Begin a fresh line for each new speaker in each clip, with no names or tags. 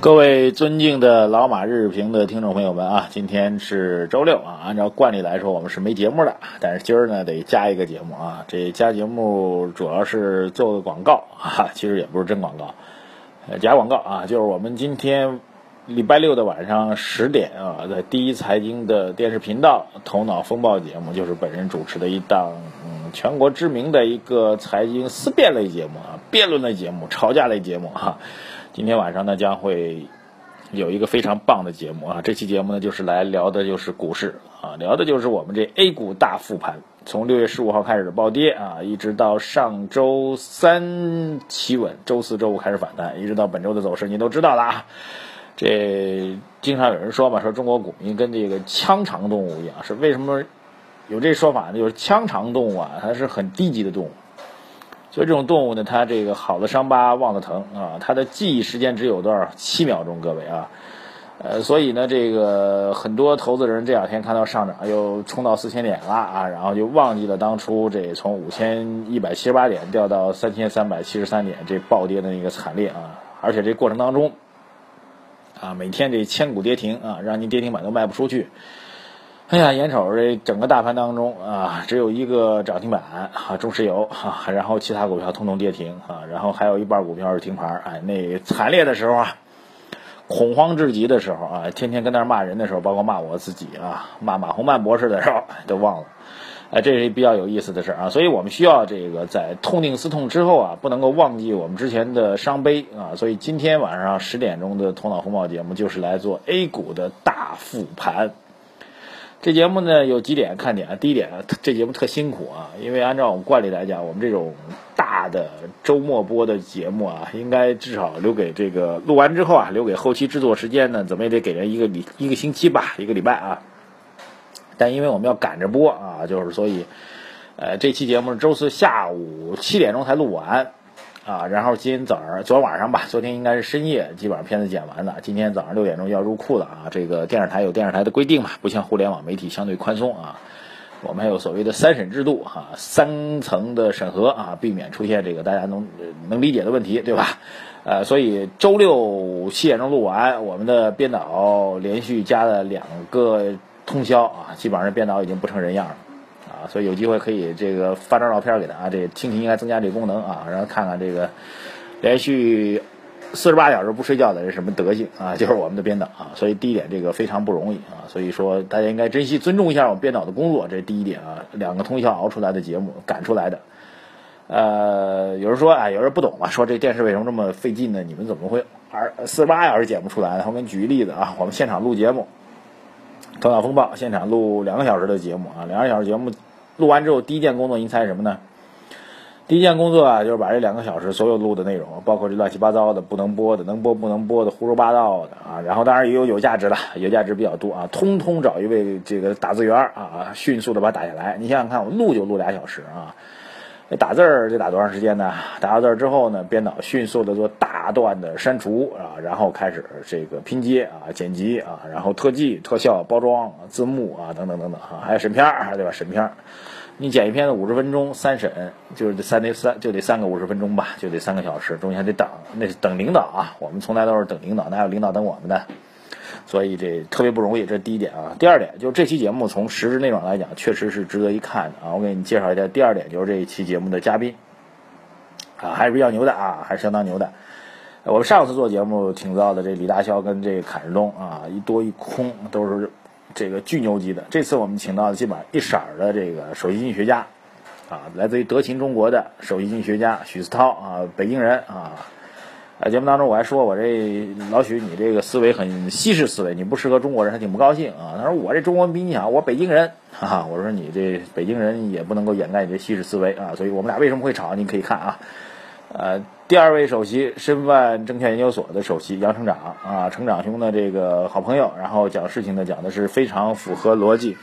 各位尊敬的老马日评的听众朋友们啊，今天是周六啊，按照惯例来说，我们是没节目的，但是今儿呢得加一个节目啊。这加节目主要是做个广告啊，其实也不是真广告，呃，假广告啊，就是我们今天礼拜六的晚上十点啊，在第一财经的电视频道《头脑风暴》节目，就是本人主持的一档嗯全国知名的一个财经思辨类节目啊，辩论类节目、吵架类节目哈。今天晚上呢，将会有一个非常棒的节目啊！这期节目呢，就是来聊的就是股市啊，聊的就是我们这 A 股大复盘，从六月十五号开始暴跌啊，一直到上周三企稳，周四周五开始反弹，一直到本周的走势，你都知道了啊。这经常有人说嘛，说中国股民跟这个腔肠动物一样，是为什么有这说法呢？就是腔肠动物啊，它是很低级的动物。所以这种动物呢，它这个好的伤疤忘了疼啊，它的记忆时间只有多少？七秒钟，各位啊，呃，所以呢，这个很多投资人这两天看到上涨又冲到四千点了啊，然后就忘记了当初这从五千一百七十八点掉到三千三百七十三点这暴跌的那个惨烈啊，而且这过程当中啊，每天这千股跌停啊，让您跌停板都卖不出去。哎呀，眼瞅这整个大盘当中啊，只有一个涨停板啊，中石油啊，然后其他股票通通跌停啊，然后还有一半股票是停牌哎，那惨烈的时候啊，恐慌至极的时候啊，天天跟那骂人的时候，包括骂我自己啊，骂马洪曼博士的时候，都忘了。哎，这是比较有意思的事啊，所以我们需要这个在痛定思痛之后啊，不能够忘记我们之前的伤悲啊，所以今天晚上十点钟的头脑风暴节目就是来做 A 股的大复盘。这节目呢有几点看点啊，第一点啊，这节目特辛苦啊，因为按照我们惯例来讲，我们这种大的周末播的节目啊，应该至少留给这个录完之后啊，留给后期制作时间呢，怎么也得给人一个礼一个星期吧，一个礼拜啊。但因为我们要赶着播啊，就是所以，呃，这期节目周四下午七点钟才录完。啊，然后今天早上、昨天晚上吧，昨天应该是深夜，基本上片子剪完了。今天早上六点钟要入库了啊。这个电视台有电视台的规定嘛，不像互联网媒体相对宽松啊。我们还有所谓的三审制度哈，三层的审核啊，避免出现这个大家能能理解的问题，对吧？呃，所以周六七点钟录完，我们的编导连续加了两个通宵啊，基本上编导已经不成人样了。啊，所以有机会可以这个发张照片给他啊，这蜻蜓应该增加这个功能啊，然后看看这个连续四十八小时不睡觉的人什么德行啊，就是我们的编导啊。所以第一点，这个非常不容易啊，所以说大家应该珍惜、尊重一下我们编导的工作，这是第一点啊。两个通宵熬出来的节目，赶出来的。呃，有人说啊，有人不懂啊，说这电视为什么这么费劲呢？你们怎么会二四十八小时剪不出来呢？我给你举个例子啊，我们现场录节目，《头脑风暴》现场录两个小时的节目啊，两个小时节目。录完之后，第一件工作您猜什么呢？第一件工作啊，就是把这两个小时所有录的内容，包括这乱七八糟的、不能播的、能播不能播的、胡说八道的啊，然后当然也有有价值的，有价值比较多啊，通通找一位这个打字员啊，迅速的把它打下来。你想想看，我录就录俩小时啊，打字儿得打多长时间呢？打完字儿之后呢，编导迅速的做大段的删除啊，然后开始这个拼接啊、剪辑啊，然后特技、特效、包装、字幕啊等等等等啊，还有审片儿，对吧？审片儿。你剪一片子五十分钟，三审就是三得三就得三个五十分钟吧，就得三个小时，中间还得等，那是等领导啊。我们从来都是等领导，哪有领导等我们的？所以这特别不容易，这是第一点啊。第二点就是这期节目从实质内容来讲，确实是值得一看的啊。我给你介绍一下，第二点就是这一期节目的嘉宾啊，还是比较牛的啊，还是相当牛的。我们上次做节目挺到的，这李大霄跟这个坎日东啊，一多一空都是。这个巨牛级的，这次我们请到的基本上一色儿的这个首席经济学家，啊，来自于德勤中国的首席经济学家许思涛啊，北京人啊。啊，节目当中我还说我这老许你这个思维很西式思维，你不适合中国人，还挺不高兴啊。他说我这中文比你好，我北京人，哈哈。我说你这北京人也不能够掩盖你这西式思维啊。所以我们俩为什么会吵，你可以看啊。呃，第二位首席，申万证券研究所的首席杨成长啊，成长兄的这个好朋友，然后讲事情呢讲的是非常符合逻辑。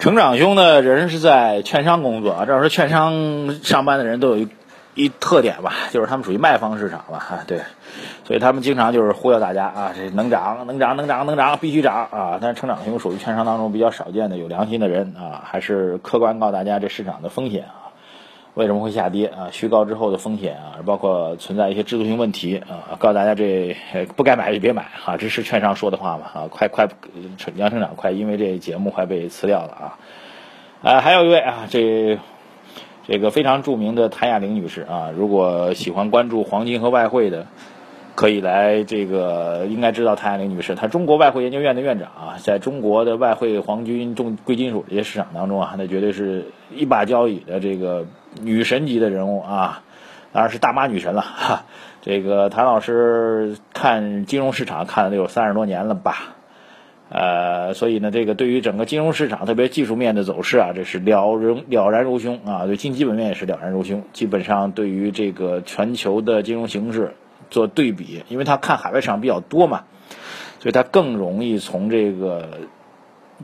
成长兄呢，人是在券商工作啊。这要是券商上班的人都有一一特点吧，就是他们属于卖方市场吧，啊，对，所以他们经常就是忽悠大家啊，这能涨能涨能涨能涨，必须涨啊。但是成长兄属于券商当中比较少见的有良心的人啊，还是客观告诉大家这市场的风险啊。为什么会下跌啊？虚高之后的风险啊，包括存在一些制度性问题啊，告诉大家这不该买就别买啊，这是券商说的话嘛啊，快快，杨成长快，因为这节目快被辞掉了啊，啊，还有一位啊，这这个非常著名的谭亚玲女士啊，如果喜欢关注黄金和外汇的。可以来这个应该知道谭亚玲女士，她中国外汇研究院的院长啊，在中国的外汇、黄金、重贵金属这些市场当中啊，那绝对是一把交椅的这个女神级的人物啊，当然是大妈女神了哈。这个谭老师看金融市场看了得有三十多年了吧，呃，所以呢，这个对于整个金融市场，特别技术面的走势啊，这是了然了然如胸啊，对经基本面也是了然如胸，基本上对于这个全球的金融形势。做对比，因为他看海外市场比较多嘛，所以他更容易从这个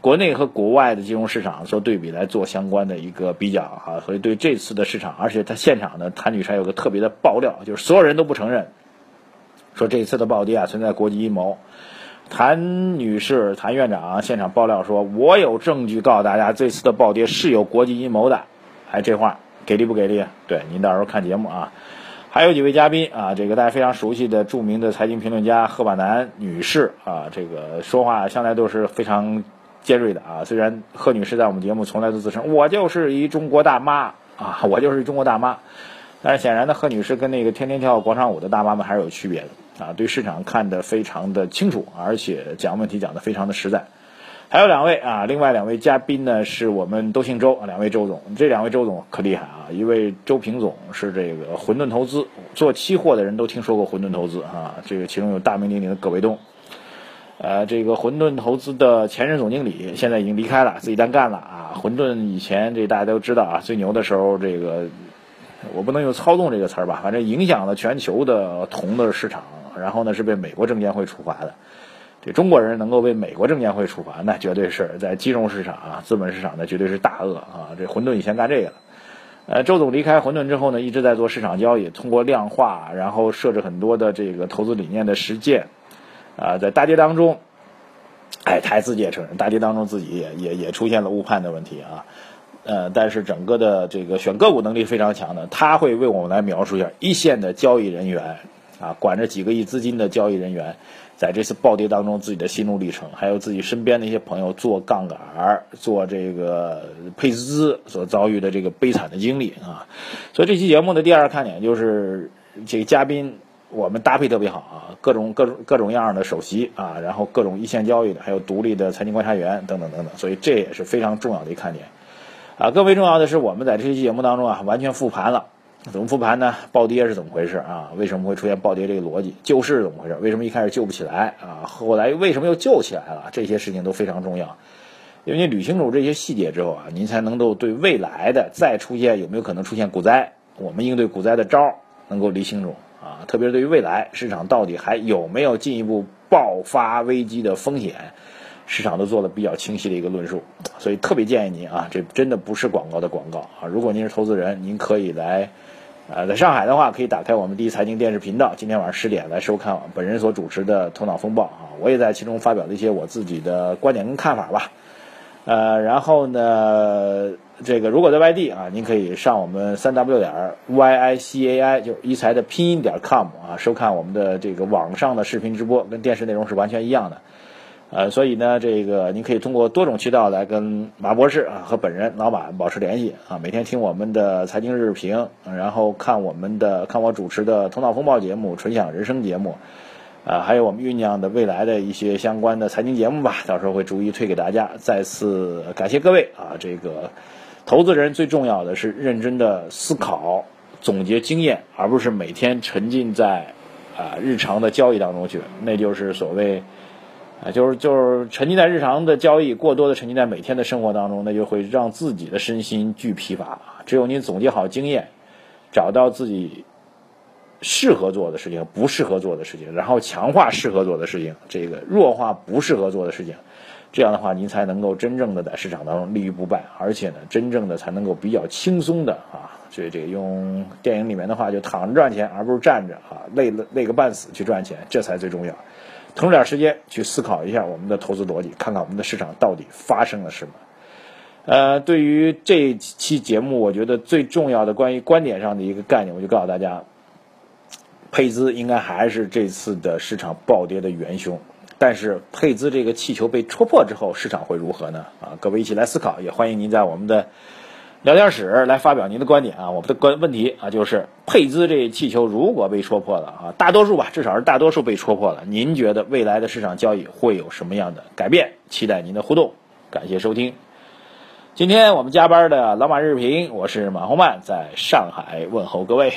国内和国外的金融市场做对比来做相关的一个比较哈。所以对这次的市场，而且他现场呢，谭女士还有个特别的爆料，就是所有人都不承认，说这次的暴跌啊存在国际阴谋。谭女士、谭院长现场爆料说：“我有证据告诉大家，这次的暴跌是有国际阴谋的。”哎，这话给力不给力？对，您到时候看节目啊。还有几位嘉宾啊，这个大家非常熟悉的著名的财经评论家贺板南女士啊，这个说话向来都是非常尖锐的啊。虽然贺女士在我们节目从来都自称我就是一中国大妈啊，我就是一中国大妈，但是显然呢，贺女士跟那个天天跳广场舞的大妈们还是有区别的啊。对市场看得非常的清楚，而且讲问题讲得非常的实在。还有两位啊，另外两位嘉宾呢，是我们都姓周啊，两位周总，这两位周总可厉害啊！一位周平总是这个混沌投资做期货的人都听说过混沌投资啊，这个其中有大名鼎鼎的葛卫东，呃，这个混沌投资的前任总经理现在已经离开了，自己单干了啊。混沌以前这大家都知道啊，最牛的时候，这个我不能用操纵这个词儿吧，反正影响了全球的铜的市场，然后呢是被美国证监会处罚的。这中国人能够被美国证监会处罚，那绝对是在金融市场啊、资本市场那绝对是大鳄啊！这混沌以前干这个，呃，周总离开混沌之后呢，一直在做市场交易，通过量化，然后设置很多的这个投资理念的实践，啊，在大跌当中，哎，他自己也承认，大跌当中自己也也也出现了误判的问题啊，呃，但是整个的这个选个股能力非常强的，他会为我们来描述一下一线的交易人员啊，管着几个亿资金的交易人员。在这次暴跌当中，自己的心路历程，还有自己身边的一些朋友做杠杆、做这个配资所遭遇的这个悲惨的经历啊。所以这期节目的第二个看点就是这个嘉宾我们搭配特别好啊，各种各种各种样的首席啊，然后各种一线交易的，还有独立的财经观察员等等等等，所以这也是非常重要的一看点啊。更为重要的是，我们在这期节目当中啊，完全复盘了。怎么复盘呢？暴跌是怎么回事啊？为什么会出现暴跌这个逻辑？救市是怎么回事？为什么一开始救不起来啊？后来为什么又救起来了？这些事情都非常重要，因为你捋清楚这些细节之后啊，您才能够对未来的再出现有没有可能出现股灾，我们应对股灾的招能够理清楚啊。特别是对于未来市场到底还有没有进一步爆发危机的风险，市场都做了比较清晰的一个论述。所以特别建议您啊，这真的不是广告的广告啊。如果您是投资人，您可以来。呃，在上海的话，可以打开我们第一财经电视频道，今天晚上十点来收看本人所主持的《头脑风暴》啊，我也在其中发表了一些我自己的观点跟看法吧。呃，然后呢，这个如果在外地啊，您可以上我们三 w 点 y i c a i 就一财的拼音点 com 啊，收看我们的这个网上的视频直播，跟电视内容是完全一样的。呃，所以呢，这个您可以通过多种渠道来跟马博士啊和本人老马保持联系啊，每天听我们的财经日评，然后看我们的看我主持的头脑风暴节目、纯享人生节目，啊，还有我们酝酿的未来的一些相关的财经节目吧，到时候会逐一推给大家。再次感谢各位啊，这个投资人最重要的是认真的思考、总结经验，而不是每天沉浸在啊日常的交易当中去，那就是所谓。啊，就是就是沉浸在日常的交易，过多的沉浸在每天的生活当中，那就会让自己的身心俱疲乏。只有您总结好经验，找到自己适合做的事情，不适合做的事情，然后强化适合做的事情，这个弱化不适合做的事情，这样的话，您才能够真正的在市场当中立于不败，而且呢，真正的才能够比较轻松的啊，所以这个用电影里面的话，就躺着赚钱，而不是站着啊，累了累个半死去赚钱，这才最重要。腾出点时间去思考一下我们的投资逻辑，看看我们的市场到底发生了什么。呃，对于这期节目，我觉得最重要的关于观点上的一个概念，我就告诉大家，配资应该还是这次的市场暴跌的元凶。但是配资这个气球被戳破之后，市场会如何呢？啊，各位一起来思考，也欢迎您在我们的。聊天室来发表您的观点啊！我们的关问题啊，就是配资这气球如果被戳破了啊，大多数吧，至少是大多数被戳破了。您觉得未来的市场交易会有什么样的改变？期待您的互动，感谢收听。今天我们加班的老马日评，我是马红曼，在上海问候各位。